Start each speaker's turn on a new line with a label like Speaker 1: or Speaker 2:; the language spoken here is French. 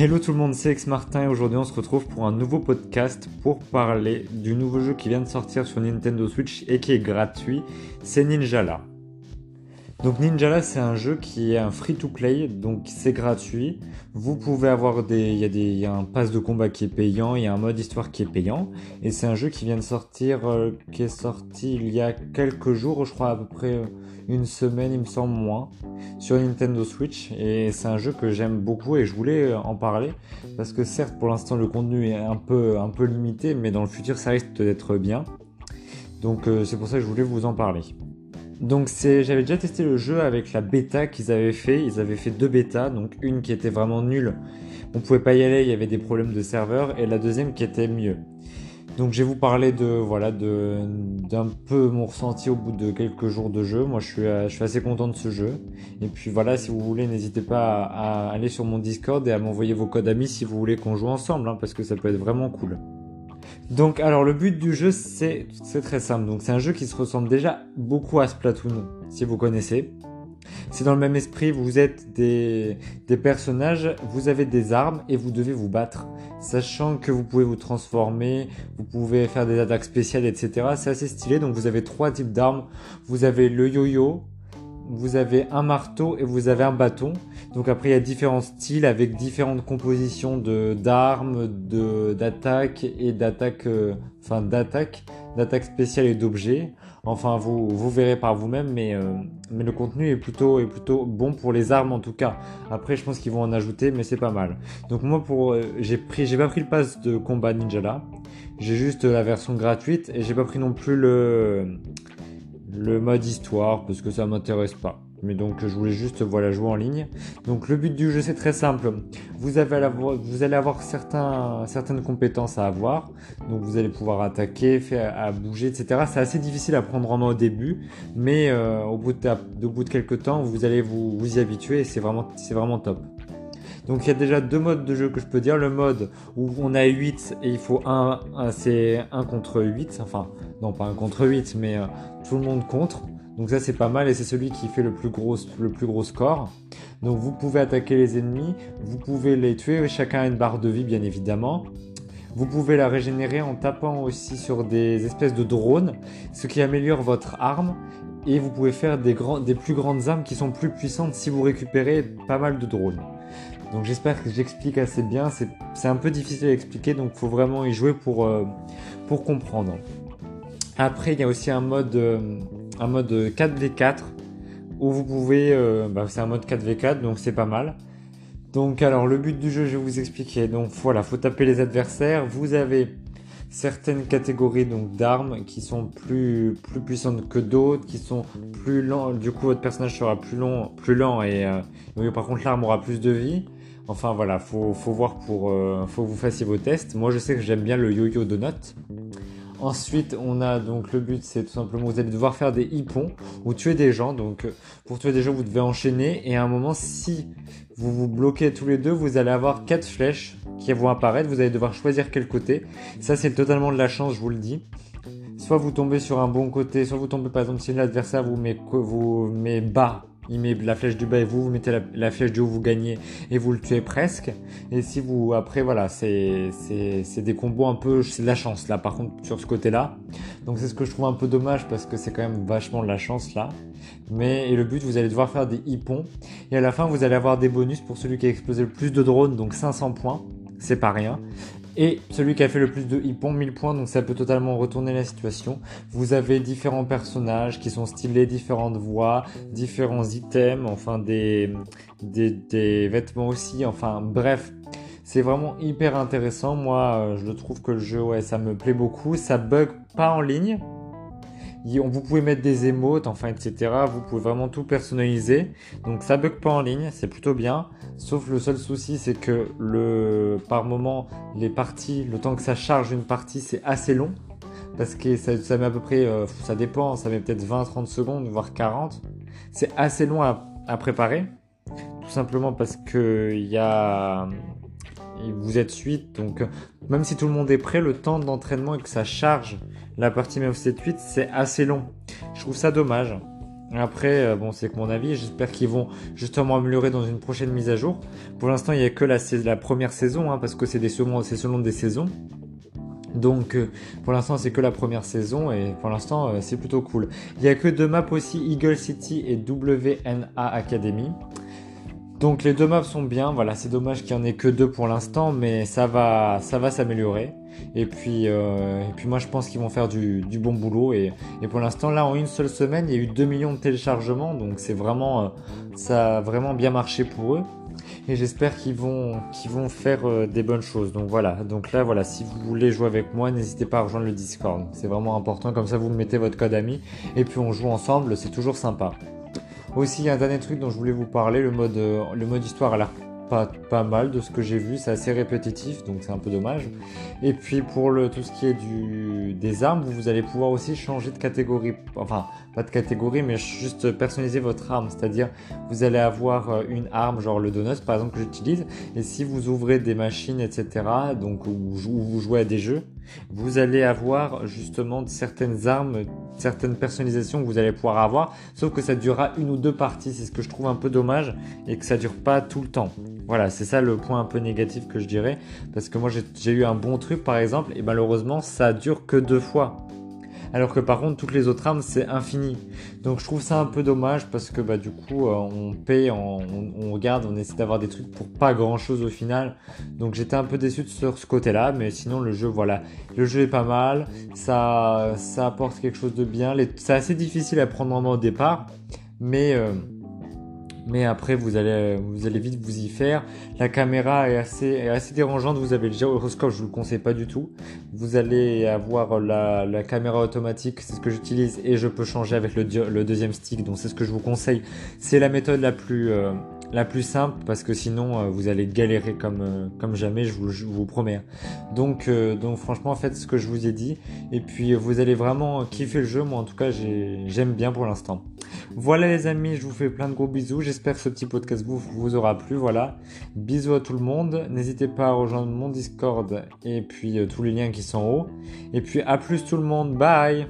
Speaker 1: Hello tout le monde, c'est Ex Martin et aujourd'hui on se retrouve pour un nouveau podcast pour parler du nouveau jeu qui vient de sortir sur Nintendo Switch et qui est gratuit, c'est Ninjala. Donc Ninjala c'est un jeu qui est un free-to-play, donc c'est gratuit. Vous pouvez avoir des... Il y, a des... y un pass de combat qui est payant, il y a un mode histoire qui est payant. Et c'est un jeu qui vient de sortir, euh, qui est sorti il y a quelques jours, je crois à peu près euh, une semaine, il me semble moins, sur Nintendo Switch. Et c'est un jeu que j'aime beaucoup et je voulais euh, en parler. Parce que certes pour l'instant le contenu est un peu, un peu limité, mais dans le futur ça risque d'être bien. Donc c'est pour ça que je voulais vous en parler. Donc j'avais déjà testé le jeu avec la bêta qu'ils avaient fait. Ils avaient fait deux bêtas, donc une qui était vraiment nulle, on pouvait pas y aller, il y avait des problèmes de serveur, et la deuxième qui était mieux. Donc je vais vous parler de voilà de d'un peu mon ressenti au bout de quelques jours de jeu. Moi je suis je suis assez content de ce jeu. Et puis voilà, si vous voulez, n'hésitez pas à, aller sur mon Discord et à m'envoyer vos codes amis si vous voulez qu'on joue ensemble, hein, parce que ça peut être vraiment cool. Donc, alors le but du jeu, c'est très simple. Donc, c'est un jeu qui se ressemble déjà beaucoup à Splatoon, si vous connaissez. C'est dans le même esprit, vous êtes des, des, personnages, vous avez des armes et vous devez vous battre. Sachant que vous pouvez vous transformer, vous pouvez faire des attaques spéciales, etc. C'est assez stylé, donc vous avez trois types d'armes. Vous avez le yo-yo, vous avez un marteau et vous avez un bâton. Donc après il y a différents styles avec différentes compositions d'armes, d'attaques et d'attaques, euh, enfin d'attaques, d'attaques spéciales et d'objets. Enfin vous verrez par vous-même, mais euh, le contenu est plutôt est plutôt bon pour les armes en tout cas. Après je pense qu'ils vont en ajouter, mais c'est pas mal. Donc moi pour euh, j'ai pris j'ai pas pris le pass de combat ninja là. J'ai juste la version gratuite et j'ai pas pris non plus le le mode histoire parce que ça m'intéresse pas. Mais donc je voulais juste voilà jouer en ligne. Donc le but du jeu c'est très simple. Vous, avez vous allez avoir certains, certaines compétences à avoir. Donc vous allez pouvoir attaquer, faire, à bouger, etc. C'est assez difficile à prendre en main au début, mais euh, au, bout de, bout de quelques temps vous allez vous, vous y habituer et c'est vraiment, c'est vraiment top. Donc il y a déjà deux modes de jeu que je peux dire. Le mode où on a 8 et il faut 1, c'est 1 contre 8. Enfin, non pas 1 contre 8, mais euh, tout le monde contre. Donc ça c'est pas mal et c'est celui qui fait le plus gros, le plus gros score. Donc vous pouvez attaquer les ennemis, vous pouvez les tuer, chacun a une barre de vie bien évidemment. Vous pouvez la régénérer en tapant aussi sur des espèces de drones, ce qui améliore votre arme. Et vous pouvez faire des, des plus grandes armes qui sont plus puissantes si vous récupérez pas mal de drones. Donc j'espère que j'explique assez bien. C'est un peu difficile à expliquer, donc il faut vraiment y jouer pour, euh, pour comprendre. Après, il y a aussi un mode, euh, un mode 4v4 où vous pouvez... Euh, bah, c'est un mode 4v4, donc c'est pas mal. Donc alors le but du jeu, je vais vous expliquer. Donc voilà, faut taper les adversaires. Vous avez certaines catégories donc d'armes qui sont plus plus puissantes que d'autres, qui sont plus lents. Du coup, votre personnage sera plus long, plus lent et oui, par contre l'arme aura plus de vie. Enfin voilà, faut, faut voir pour, euh, faut que vous fassiez vos tests. Moi je sais que j'aime bien le yo-yo donut. Ensuite, on a donc le but, c'est tout simplement, vous allez devoir faire des hippons ou tuer des gens. Donc, euh, pour tuer des gens, vous devez enchaîner. Et à un moment, si vous vous bloquez tous les deux, vous allez avoir quatre flèches qui vont apparaître. Vous allez devoir choisir quel côté. Ça, c'est totalement de la chance, je vous le dis. Soit vous tombez sur un bon côté, soit vous tombez par exemple si l'adversaire vous met, vous met bas il met la flèche du bas et vous, vous mettez la, flèche du haut, vous gagnez et vous le tuez presque. Et si vous, après, voilà, c'est, c'est, des combos un peu, c'est de la chance là, par contre, sur ce côté-là. Donc c'est ce que je trouve un peu dommage parce que c'est quand même vachement de la chance là. Mais, et le but, vous allez devoir faire des hippons. Et à la fin, vous allez avoir des bonus pour celui qui a explosé le plus de drones, donc 500 points. C'est pas rien. Et celui qui a fait le plus de hippons, 1000 points, donc ça peut totalement retourner la situation. Vous avez différents personnages qui sont stylés, différentes voix, différents items, enfin des, des, vêtements aussi, enfin bref. C'est vraiment hyper intéressant. Moi, je trouve que le jeu, ouais, ça me plaît beaucoup. Ça bug pas en ligne. Vous pouvez mettre des émotes, enfin, etc. Vous pouvez vraiment tout personnaliser. Donc ça bug pas en ligne, c'est plutôt bien. Sauf le seul souci, c'est que le, par moment, les parties, le temps que ça charge une partie, c'est assez long. Parce que ça, met à peu près, euh, ça dépend, ça met peut-être 20-30 secondes, voire 40. C'est assez long à, préparer. Tout simplement parce que y a, vous êtes 8, donc même si tout le monde est prêt, le temps d'entraînement et que ça charge la partie même 7-8, c'est assez long. Je trouve ça dommage. Après, euh, bon, c'est que mon avis. J'espère qu'ils vont justement améliorer dans une prochaine mise à jour. Pour l'instant, il n'y a que la, première saison, hein, parce que c'est selon, selon des saisons. Donc euh, pour l'instant c'est que la première saison et pour l'instant euh, c'est plutôt cool. Il n'y a que deux maps aussi, Eagle City et WNA Academy. Donc les deux maps sont bien, voilà, c'est dommage qu'il n'y en ait que deux pour l'instant, mais ça va, ça va s'améliorer. Et puis, euh, et puis moi je pense qu'ils vont faire du, bon boulot. Et, pour l'instant là en une seule semaine, il y a eu 2 millions de téléchargements, donc c'est vraiment, euh, ça a vraiment bien marché pour eux. Et j'espère qu'ils vont, qu'ils vont faire euh, des bonnes choses. Donc voilà. Donc là, voilà. Si vous voulez jouer avec moi, n'hésitez pas à rejoindre le Discord. C'est vraiment important. Comme ça, vous mettez votre code ami et puis on joue ensemble. C'est toujours sympa. Aussi, il y a un dernier truc dont je voulais vous parler, le mode, le mode histoire a l'air pas, mal de ce que j'ai vu, c'est assez répétitif, donc c'est un peu dommage. Et puis pour le, tout ce qui est du, des armes, vous, allez pouvoir aussi changer de catégorie, enfin pas de catégorie, mais juste personnaliser votre arme, c'est-à-dire vous allez avoir euh, une arme, genre le donut par exemple que j'utilise, et si vous ouvrez des machines, etc., donc où vous jouez à des jeux, vous allez avoir justement certaines armes, certaines personnalisations que vous allez pouvoir avoir, sauf que ça durera une ou deux parties, c'est ce que je trouve un peu dommage, et que ça dure pas tout le temps. Voilà, c'est ça le point un peu négatif que je dirais, parce que moi j'ai eu un bon truc par exemple, et malheureusement ça dure que deux fois alors que par contre toutes les autres armes c'est infini. Donc je trouve ça un peu dommage parce que bah du coup euh, on paye, on, regarde, on essaie d'avoir des trucs pour pas grand chose au final. Donc j'étais un peu déçu sur ce côté-là, mais sinon le jeu voilà, le jeu est pas mal, ça ça apporte quelque chose de bien. C'est assez difficile à prendre en main au départ, mais euh, mais après vous allez, vous allez vite vous y faire. La caméra est assez, assez dérangeante, vous avez le gyroscope, je vous le conseille pas du tout. Vous allez avoir la, la caméra automatique, c'est ce que j'utilise et je peux changer avec le, le deuxième stick, donc c'est ce que je vous conseille. C'est la méthode la plus, euh, la plus simple parce que sinon euh, vous allez galérer comme, euh, comme jamais, je vous, vous promets. Donc, donc franchement faites ce que je vous ai dit et puis vous allez vraiment kiffer le jeu, moi en tout cas j'aime bien pour l'instant. Voilà les amis, je vous fais plein de gros bisous. J'espère que ce petit podcast vous, aura plu. Voilà. Bisous à tout le monde. N'hésitez pas à rejoindre mon Discord et puis euh, tous les liens qui sont en haut. Et puis à plus tout le monde. Bye